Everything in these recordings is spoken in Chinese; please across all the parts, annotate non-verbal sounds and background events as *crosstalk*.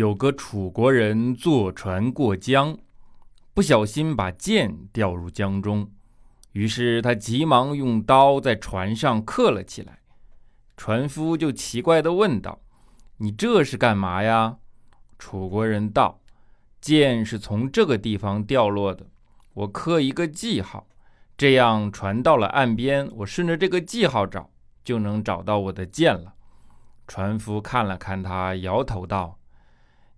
有个楚国人坐船过江，不小心把剑掉入江中，于是他急忙用刀在船上刻了起来。船夫就奇怪地问道：“你这是干嘛呀？”楚国人道：“剑是从这个地方掉落的，我刻一个记号，这样船到了岸边，我顺着这个记号找，就能找到我的剑了。”船夫看了看他，摇头道：“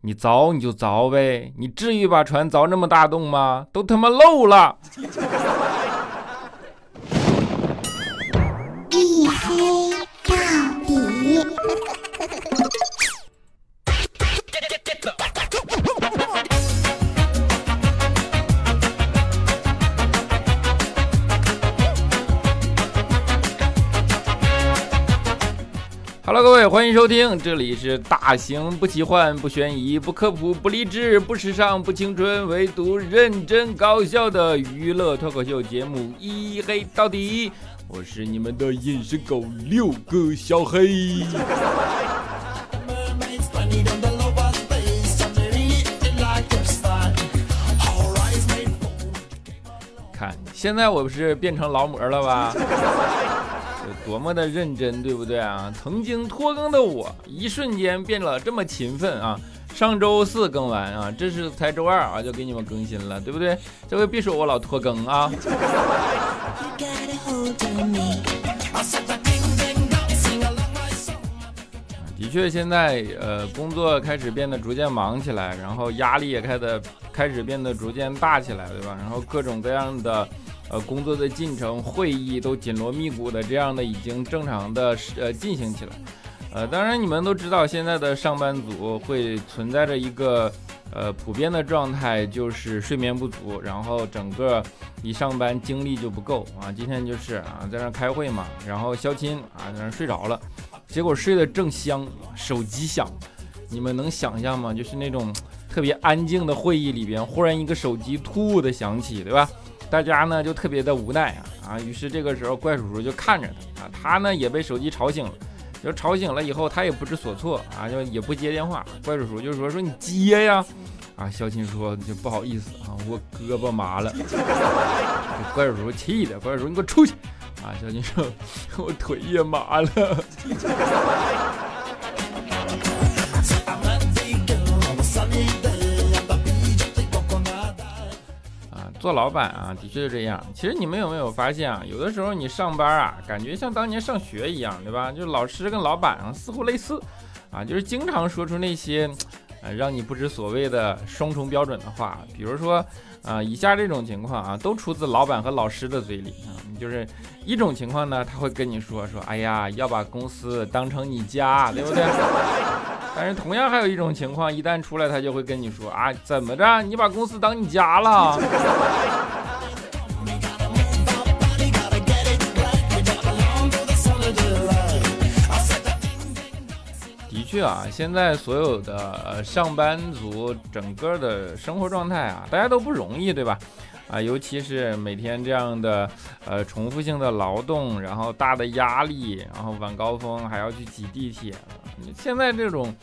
你凿你就凿呗，你至于把船凿那么大洞吗？都他妈漏了！” Hello，各位，欢迎收听，这里是大型不奇幻、不悬疑、不科普、不励志、不时尚、不青春，唯独认真搞笑的娱乐脱口秀节目《一黑到底》，我是你们的隐身狗六个小黑。看，现在我不是变成劳模了吧？多么的认真，对不对啊？曾经拖更的我，一瞬间变了这么勤奋啊！上周四更完啊，这是才周二啊，就给你们更新了，对不对？这回别说我老拖更啊！*laughs* 的确，现在呃，工作开始变得逐渐忙起来，然后压力也开始开始变得逐渐大起来，对吧？然后各种各样的。呃，工作的进程、会议都紧锣密鼓的，这样的已经正常的呃进行起来。呃，当然你们都知道，现在的上班族会存在着一个呃普遍的状态，就是睡眠不足，然后整个一上班精力就不够啊。今天就是啊，在那开会嘛，然后肖钦啊在那睡着了，结果睡得正香，手机响，你们能想象吗？就是那种特别安静的会议里边，忽然一个手机突兀的响起，对吧？大家呢就特别的无奈啊啊！于是这个时候怪叔叔就看着他啊，他呢也被手机吵醒了，就吵醒了以后他也不知所措啊，就也不接电话。怪叔叔就说说你接呀啊！小青说就不好意思啊，我胳膊麻了。怪叔叔气的，怪叔叔你给我出去啊！小青说我腿也麻了。做老板啊，的确是这样。其实你们有没有发现啊？有的时候你上班啊，感觉像当年上学一样，对吧？就老师跟老板啊，似乎类似，啊，就是经常说出那些，呃，让你不知所谓的双重标准的话。比如说，啊，以下这种情况啊，都出自老板和老师的嘴里啊。就是一种情况呢，他会跟你说说，哎呀，要把公司当成你家，对不对？但是同样还有一种情况，一旦出来，他就会跟你说啊，怎么着？你把公司当你家了？的确啊，现在所有的上班族整个的生活状态啊，大家都不容易，对吧？啊，尤其是每天这样的呃重复性的劳动，然后大的压力，然后晚高峰还要去挤地铁。现在这种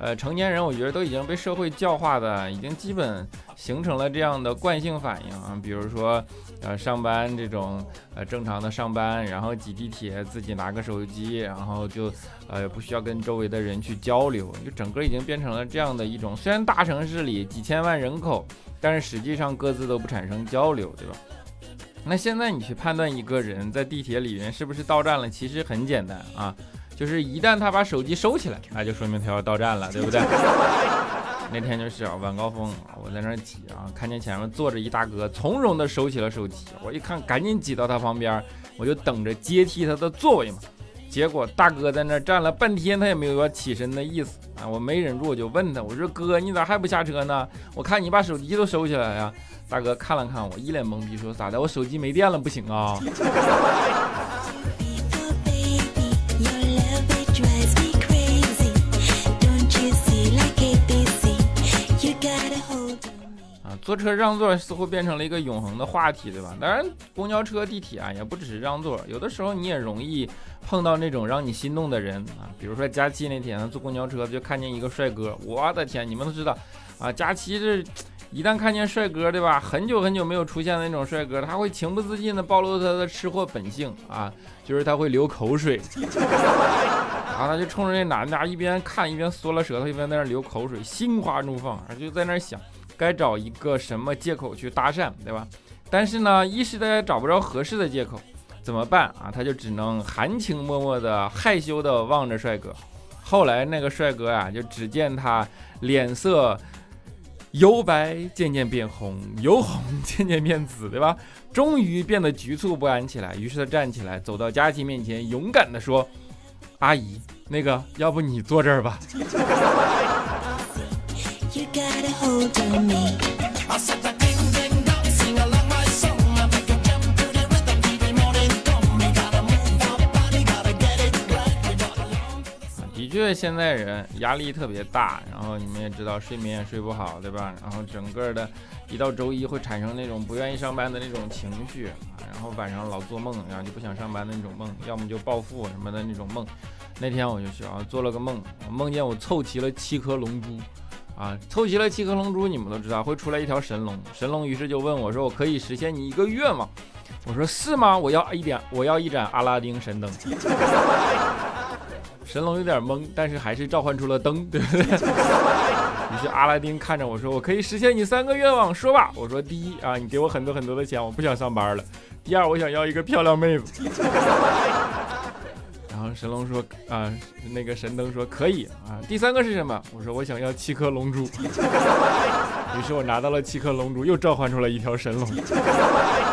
呃成年人，我觉得都已经被社会教化的，已经基本形成了这样的惯性反应啊。比如说呃上班这种呃正常的上班，然后挤地铁，自己拿个手机，然后就呃不需要跟周围的人去交流，就整个已经变成了这样的一种。虽然大城市里几千万人口。但是实际上各自都不产生交流，对吧？那现在你去判断一个人在地铁里面是不是到站了，其实很简单啊，就是一旦他把手机收起来，那就说明他要到站了，对不对？*laughs* 那天就是啊，晚高峰，我在那挤啊，看见前面坐着一大哥，从容的收起了手机，我一看，赶紧挤到他旁边，我就等着接替他的座位嘛。结果大哥在那站了半天，他也没有要起身的意思啊！我没忍住，我就问他，我说哥，你咋还不下车呢？我看你把手机都收起来呀！大哥看了看我，一脸懵逼，说咋的？我手机没电了，不行啊！*laughs* 坐车让座似乎变成了一个永恒的话题，对吧？当然，公交车、地铁啊，也不只是让座，有的时候你也容易碰到那种让你心动的人啊。比如说佳期那天坐公交车就看见一个帅哥，我的天，你们都知道啊，佳期这一旦看见帅哥，对吧？很久很久没有出现的那种帅哥，他会情不自禁的暴露他的吃货本性啊，就是他会流口水。*laughs* 然后他就冲着那男的，一边看一边缩了舌头，一边在那流口水，心花怒放，就在那想该找一个什么借口去搭讪，对吧？但是呢，一时的找不着合适的借口，怎么办啊？他就只能含情脉脉的、害羞的望着帅哥。后来那个帅哥啊，就只见他脸色由白渐渐变红，由红渐渐变紫，对吧？终于变得局促不安起来。于是他站起来，走到佳琪面前，勇敢的说。阿姨，那个，要不你坐这儿吧。的确，现在人压力特别大，然后你们也知道，睡眠也睡不好，对吧？然后整个的，一到周一会产生那种不愿意上班的那种情绪。然后晚上老做梦，然后就不想上班的那种梦，要么就暴富什么的那种梦。那天我就去啊，做了个梦，我梦见我凑齐了七颗龙珠，啊，凑齐了七颗龙珠，你们都知道会出来一条神龙。神龙于是就问我说：“我可以实现你一个愿望？”我说：“是吗？我要一点，我要一盏阿拉丁神灯。*laughs* ”神龙有点懵，但是还是召唤出了灯，对不对？*laughs* 于是阿拉丁看着我说：“我可以实现你三个愿望，说吧。”我说：“第一啊，你给我很多很多的钱，我不想上班了。第二，我想要一个漂亮妹子。”神龙说：“啊，那个神灯说可以啊。第三个是什么？我说我想要七颗龙珠。*laughs* 于是我拿到了七颗龙珠，又召唤出了一条神龙。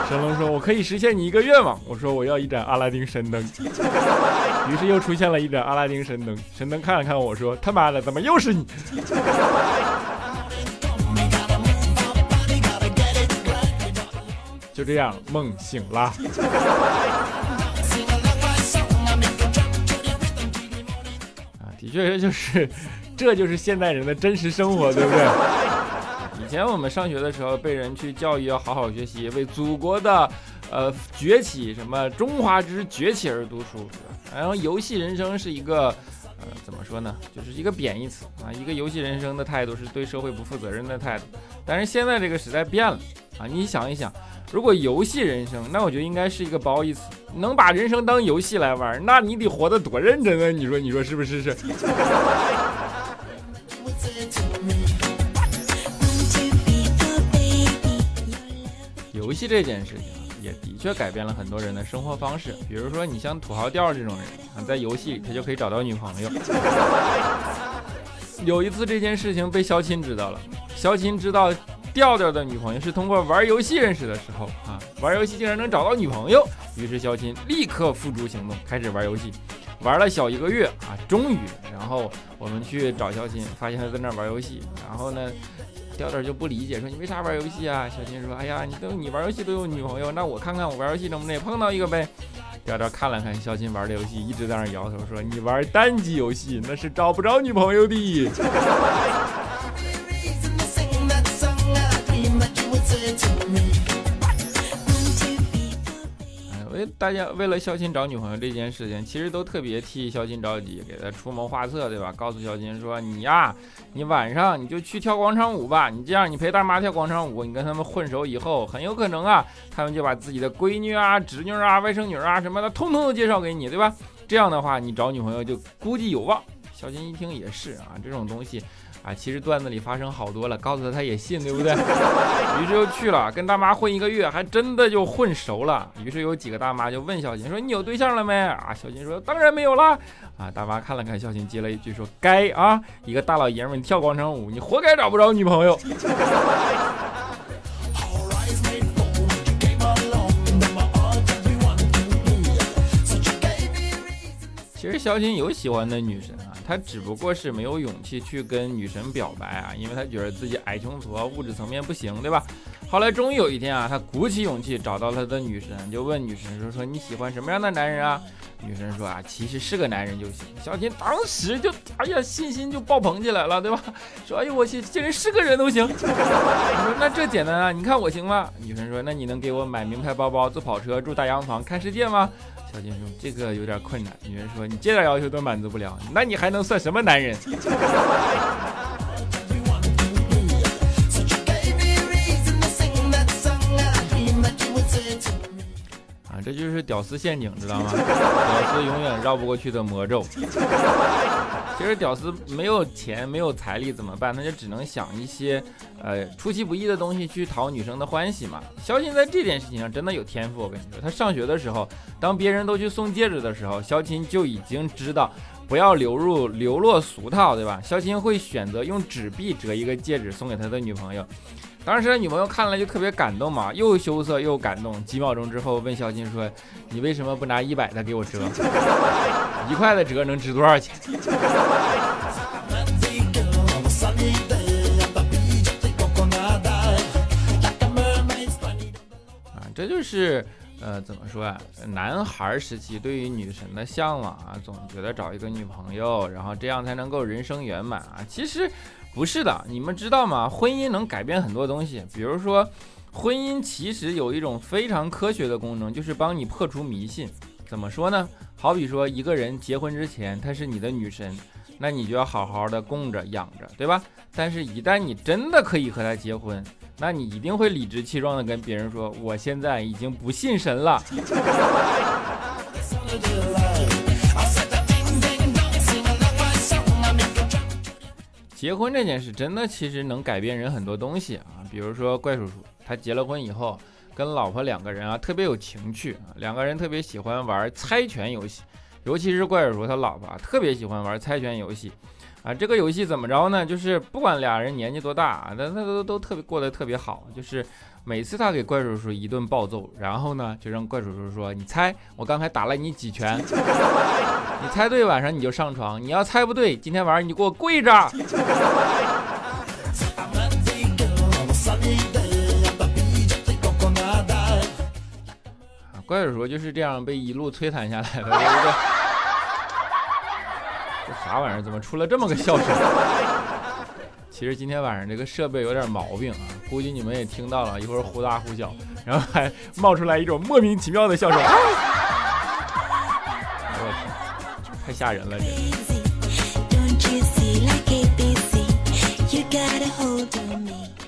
神龙说：我可以实现你一个愿望。我说我要一盏阿拉丁神灯。于是又出现了一盏阿拉丁神灯。神灯看了看我说：他妈的，怎么又是你？就这样，梦醒了。”确实就是，这就是现代人的真实生活，对不对？*laughs* 以前我们上学的时候，被人去教育要好好学习，为祖国的呃崛起，什么中华之崛起而读书，然后游戏人生是一个呃怎么说呢？就是一个贬义词啊，一个游戏人生的态度是对社会不负责任的态度。但是现在这个时代变了啊，你想一想。如果游戏人生，那我觉得应该是一个褒义词。能把人生当游戏来玩，那你得活得多认真啊！你说，你说是不是？是。游戏这件事情也的确改变了很多人的生活方式。比如说，你像土豪调这种人，啊在游戏里他就可以找到女朋友。*laughs* 有一次这件事情被肖钦知道了，肖钦知道。调调的女朋友是通过玩游戏认识的时候啊，玩游戏竟然能找到女朋友，于是肖钦立刻付诸行动，开始玩游戏，玩了小一个月啊，终于，然后我们去找肖钦，发现他在那玩游戏，然后呢，调调就不理解，说你为啥玩游戏啊？肖钦说，哎呀，你都你玩游戏都有女朋友，那我看看我玩游戏能不能也碰到一个呗。调调看了看肖钦玩的游戏，一直在那摇头说，你玩单机游戏那是找不着女朋友的。大家为了肖钦找女朋友这件事情，其实都特别替肖钦着急，给他出谋划策，对吧？告诉肖钦说：“你呀，你晚上你就去跳广场舞吧。你这样，你陪大妈跳广场舞，你跟他们混熟以后，很有可能啊，他们就把自己的闺女啊、侄女啊、外甥女啊什么的，通通都介绍给你，对吧？这样的话，你找女朋友就估计有望。”肖钦一听也是啊，这种东西。啊，其实段子里发生好多了，告诉他他也信，对不对？*laughs* 于是又去了，跟大妈混一个月，还真的就混熟了。于是有几个大妈就问小琴说：“你有对象了没？”啊，小琴说：“当然没有了。”啊，大妈看了看小琴，接了一句说：“该啊，一个大老爷们跳广场舞，你活该找不着女朋友。”小锦有喜欢的女神啊。他只不过是没有勇气去跟女神表白啊，因为他觉得自己矮穷矬，物质层面不行，对吧？后来终于有一天啊，他鼓起勇气找到他的女神，就问女神说：“说你喜欢什么样的男人啊？”女生说啊，其实是个男人就行。小金当时就哎呀，信心就爆棚起来了，对吧？说哎呦我去，竟然是个人都行。*laughs* 我说那这简单啊，你看我行吗？女生说那你能给我买名牌包包、坐跑车、住大洋房、看世界吗？小金说这个有点困难。女人说你这点要求都满足不了，那你还能算什么男人？这就是屌丝陷阱，知道吗？*laughs* 屌丝永远绕不过去的魔咒。其实屌丝没有钱，没有财力怎么办？那就只能想一些，呃，出其不意的东西去讨女生的欢喜嘛。肖钦在这件事情上真的有天赋，我跟你说，他上学的时候，当别人都去送戒指的时候，肖钦就已经知道不要流入流落俗套，对吧？肖钦会选择用纸币折一个戒指送给他的女朋友。当时女朋友看了就特别感动嘛，又羞涩又感动。几秒钟之后问小金说：“你为什么不拿一百的给我折？*laughs* 一块的折能值多少钱？”啊，这就是呃怎么说啊？男孩时期对于女神的向往啊，总觉得找一个女朋友，然后这样才能够人生圆满啊。其实。不是的，你们知道吗？婚姻能改变很多东西，比如说，婚姻其实有一种非常科学的功能，就是帮你破除迷信。怎么说呢？好比说，一个人结婚之前，她是你的女神，那你就要好好的供着养着，对吧？但是，一旦你真的可以和她结婚，那你一定会理直气壮的跟别人说，我现在已经不信神了。*laughs* 结婚这件事真的其实能改变人很多东西啊，比如说怪叔叔，他结了婚以后，跟老婆两个人啊特别有情趣啊，两个人特别喜欢玩猜拳游戏，尤其是怪叔叔他老婆啊特别喜欢玩猜拳游戏啊，这个游戏怎么着呢？就是不管俩人年纪多大啊，但他都都特别过得特别好，就是每次他给怪叔叔一顿暴揍，然后呢就让怪叔叔说，你猜我刚才打了你几拳？*laughs* 你猜对，晚上你就上床；你要猜不对，今天晚上你给我跪着。*laughs* 怪叔叔就是这样被一路摧残下来的，对不对？这啥玩意儿？怎么出了这么个笑声？*laughs* 其实今天晚上这个设备有点毛病啊，估计你们也听到了，一会儿忽大忽小，然后还冒出来一种莫名其妙的笑声。太吓人了！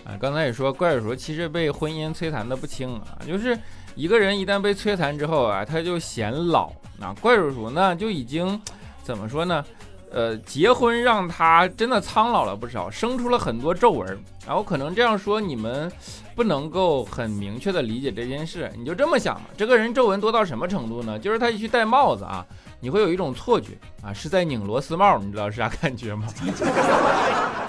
啊，刚才也说怪叔叔其实被婚姻摧残的不轻啊，就是一个人一旦被摧残之后啊，他就显老。那怪叔叔呢，就已经怎么说呢？呃，结婚让他真的苍老了不少，生出了很多皱纹。然后可能这样说你们不能够很明确的理解这件事，你就这么想吧。这个人皱纹多到什么程度呢？就是他一去戴帽子啊。你会有一种错觉啊，是在拧螺丝帽，你知道是啥感觉吗？*laughs*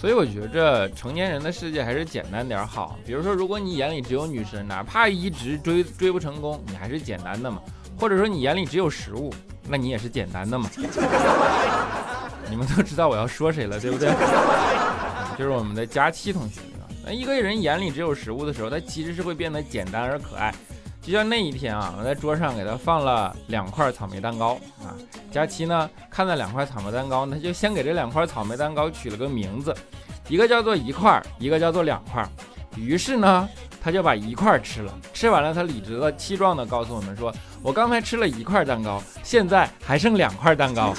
所以我觉着成年人的世界还是简单点好。比如说，如果你眼里只有女神，哪怕一直追追不成功，你还是简单的嘛。或者说你眼里只有食物，那你也是简单的嘛。*laughs* 你们都知道我要说谁了，对不对？就是我们的佳期同学。那一个人眼里只有食物的时候，他其实是会变得简单而可爱。就像那一天啊，我在桌上给他放了两块草莓蛋糕啊。佳琪呢，看到两块草莓蛋糕，他就先给这两块草莓蛋糕取了个名字，一个叫做一块，一个叫做两块。于是呢，他就把一块吃了。吃完了，他理直气壮地告诉我们说：“我刚才吃了一块蛋糕，现在还剩两块蛋糕。”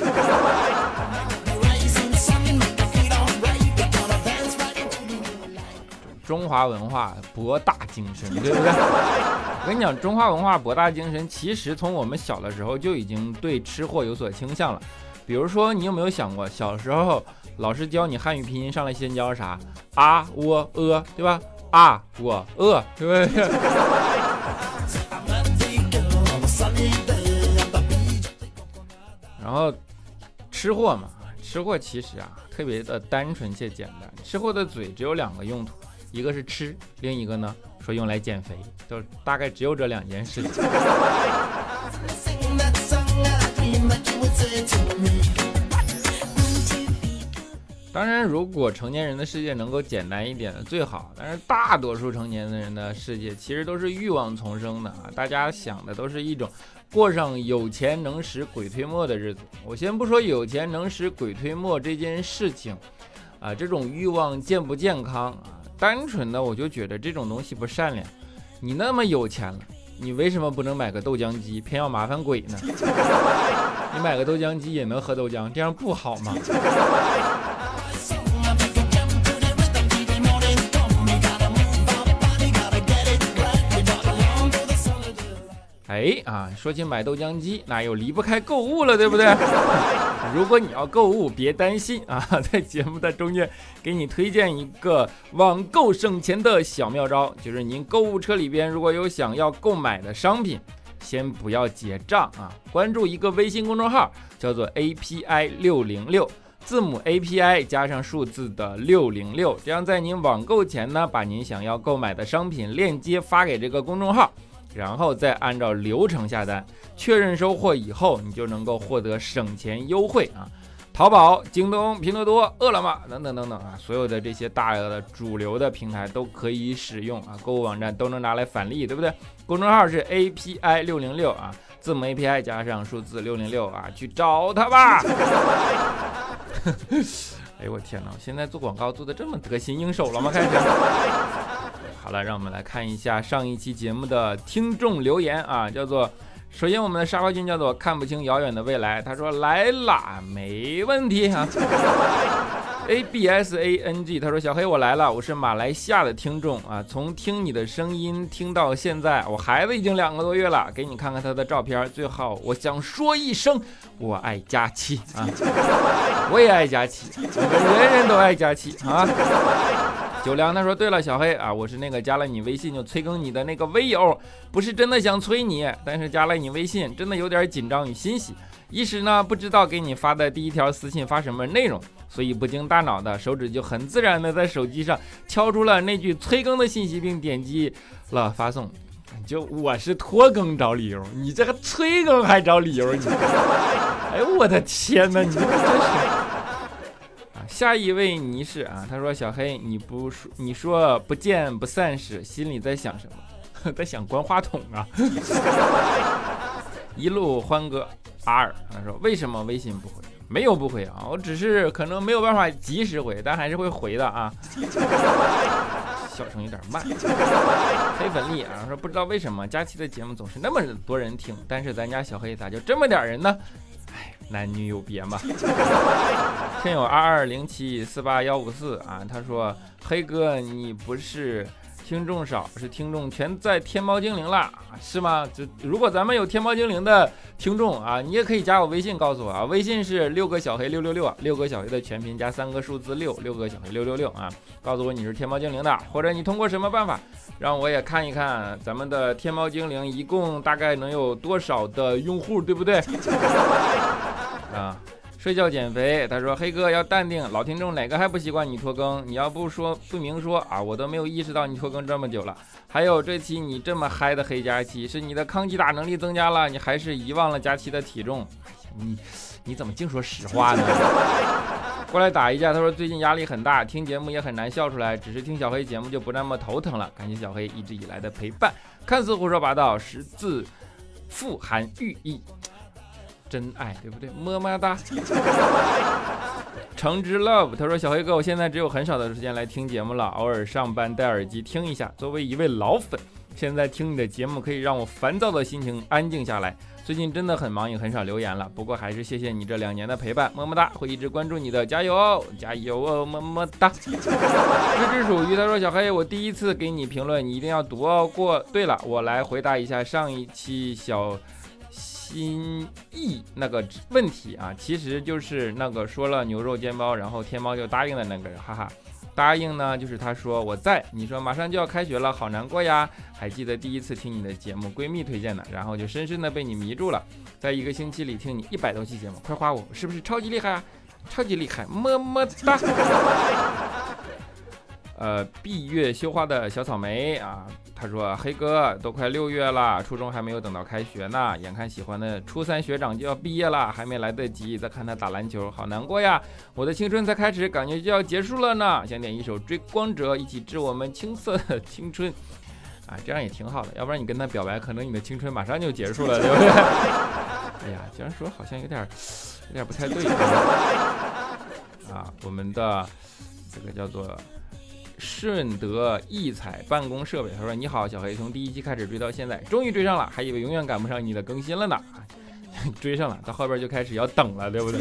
中华文化博大精深，对 *laughs* 不对？我跟你讲，中华文化博大精深，其实从我们小的时候就已经对吃货有所倾向了。比如说，你有没有想过，小时候老师教你汉语拼音，上来先教啥？*laughs* 啊、喔、呃，对吧？啊、我、呃，对不对？*laughs* 然后吃货嘛，吃货其实啊，特别的单纯且简单。吃货的嘴只有两个用途。一个是吃，另一个呢说用来减肥，就大概只有这两件事情。*laughs* 当然，如果成年人的世界能够简单一点的最好，但是大多数成年人的世界其实都是欲望丛生的啊！大家想的都是一种过上有钱能使鬼推磨的日子。我先不说有钱能使鬼推磨这件事情啊，这种欲望健不健康啊？单纯的我就觉得这种东西不善良。你那么有钱了。你为什么不能买个豆浆机，偏要麻烦鬼呢？你买个豆浆机也能喝豆浆，这样不好吗？哎啊，说起买豆浆机，那又离不开购物了，对不对？*laughs* 如果你要购物，别担心啊，*laughs* 在节目的中间给你推荐一个网购省钱的小妙招，就是您购物车里边如果有想要购买的商品，先不要结账啊，关注一个微信公众号，叫做 API 六零六，字母 API 加上数字的六零六，这样在您网购前呢，把您想要购买的商品链接发给这个公众号。然后再按照流程下单，确认收货以后，你就能够获得省钱优惠啊！淘宝、京东、拼多多、饿了么等等等等啊，所有的这些大额的主流的平台都可以使用啊，购物网站都能拿来返利，对不对？公众号是 API 六零六啊，字母 API 加上数字六零六啊，去找他吧！*laughs* 哎呦我天哪，现在做广告做的这么得心应手了吗？开始。好了，让我们来看一下上一期节目的听众留言啊，叫做，首先我们的沙发君叫做看不清遥远的未来，他说来啦，没问题啊。*laughs* A B S A N G，他说小黑我来了，我是马来西亚的听众啊，从听你的声音听到现在，我孩子已经两个多月了，给你看看他的照片，最后我想说一声，我爱佳期啊，*laughs* 我也爱佳期，我们人人都爱佳期啊。九良他说：“对了，小黑啊，我是那个加了你微信就催更你的那个微友，不是真的想催你，但是加了你微信，真的有点紧张与欣喜，一时呢不知道给你发的第一条私信发什么内容，所以不经大脑的手指就很自然的在手机上敲出了那句催更的信息，并点击了发送。就我是拖更找理由，你这个催更还找理由？你，哎呦我的天哪，你这真是。”下一位尼士啊，他说：“小黑，你不说，你说不见不散时，心里在想什么？*laughs* 在想关话筒啊。*laughs* ”一路欢歌 R，他说：“为什么微信不回？没有不回啊，我只是可能没有办法及时回，但还是会回的啊。*laughs* 笑声有点慢。”黑粉粒啊说：“不知道为什么佳期的节目总是那么多人听，但是咱家小黑咋就这么点人呢？”哎男女有别嘛？听友二二零七四八幺五四啊，他说：“黑哥，你不是听众少，是听众全在天猫精灵了，是吗？就如果咱们有天猫精灵的听众啊，你也可以加我微信告诉我啊，微信是六个小黑六六六啊，六个小黑的全拼加三个数字六，六个小黑六六六啊，告诉我你是天猫精灵的，或者你通过什么办法让我也看一看咱们的天猫精灵一共大概能有多少的用户，对不对？” *laughs* 啊，睡觉减肥。他说：“黑哥要淡定，老听众哪个还不习惯你拖更？你要不说不明说啊，我都没有意识到你拖更这么久了。还有这期你这么嗨的黑佳期，是你的抗击打能力增加了，你还是遗忘了佳期的体重？你你怎么净说实话呢？过来打一架。他说最近压力很大，听节目也很难笑出来，只是听小黑节目就不那么头疼了。感谢小黑一直以来的陪伴，看似胡说八道，实自富含寓意。”真爱对不对？么么哒。橙汁 love，他说小黑哥，我现在只有很少的时间来听节目了，偶尔上班戴耳机听一下。作为一位老粉，现在听你的节目可以让我烦躁的心情安静下来。最近真的很忙，也很少留言了。不过还是谢谢你这两年的陪伴，么么哒，会一直关注你的，加油哦，加油哦，么么哒。这只属于他说小黑，我第一次给你评论，你一定要读哦。过对了，我来回答一下上一期小。心意那个问题啊，其实就是那个说了牛肉煎包，然后天猫就答应的那个人，哈哈。答应呢，就是他说我在，你说马上就要开学了，好难过呀。还记得第一次听你的节目，闺蜜推荐的，然后就深深的被你迷住了，在一个星期里听你一百多期节目，快夸我是不是超级厉害啊？超级厉害，么么哒。呃，闭月羞花的小草莓啊。他说：“黑哥，都快六月了，初中还没有等到开学呢，眼看喜欢的初三学长就要毕业了，还没来得及再看他打篮球，好难过呀！我的青春才开始，感觉就要结束了呢。*laughs* 想点一首《追光者》，一起致我们青涩的青春。啊，这样也挺好的，要不然你跟他表白，可能你的青春马上就结束了，对不对？*laughs* 哎呀，这样说好像有点有点不太对。*laughs* 啊，我们的这个叫做。”顺德异彩办公设备，他说：“你好，小黑，从第一期开始追到现在，终于追上了，还以为永远赶不上你的更新了呢。*laughs* 追上了，到后边就开始要等了，对不对？”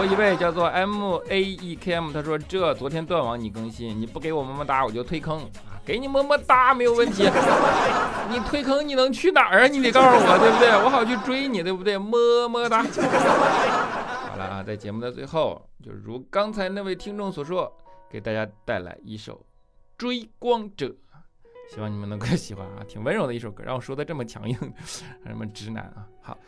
有一位叫做 M A E K M，他说：“这昨天断网你更新，你不给我么么哒，我就退坑。给你么么哒没有问题，*laughs* 你退坑你能去哪儿啊？你得告诉我，对不对？我好去追你，对不对？么么哒。好了啊，在节目的最后，就如刚才那位听众所说。”给大家带来一首《追光者》，希望你们能够喜欢啊，挺温柔的一首歌，让我说的这么强硬，什么直男啊？好，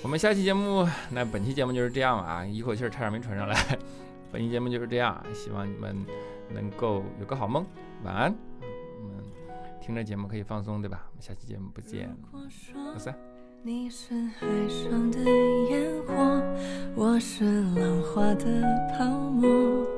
我们下期节目，那本期节目就是这样啊，一口气儿差点没传上来。本期节目就是这样，希望你们能够有个好梦，晚安。我们听着节目可以放松，对吧？我们下期节目不见不散。你是海上的烟火，我是浪花的泡沫。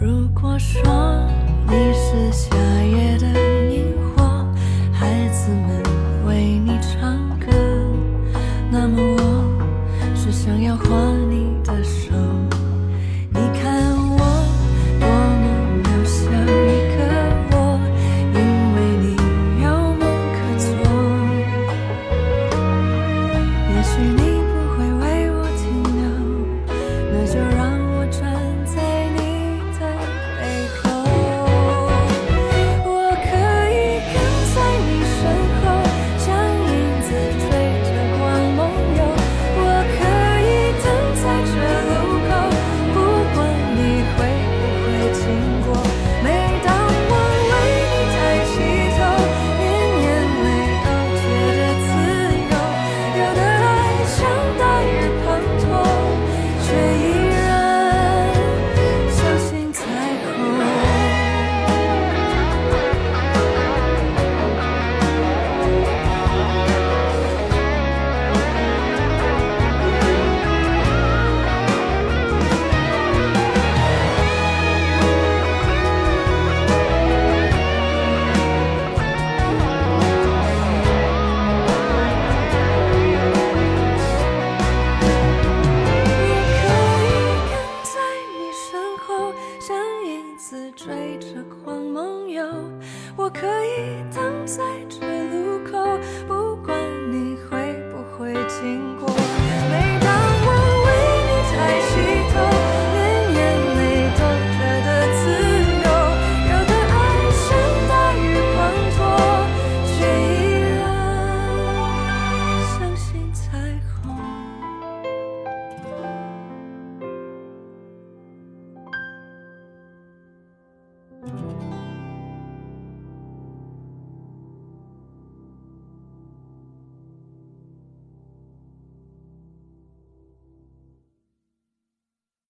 如果说你是夏会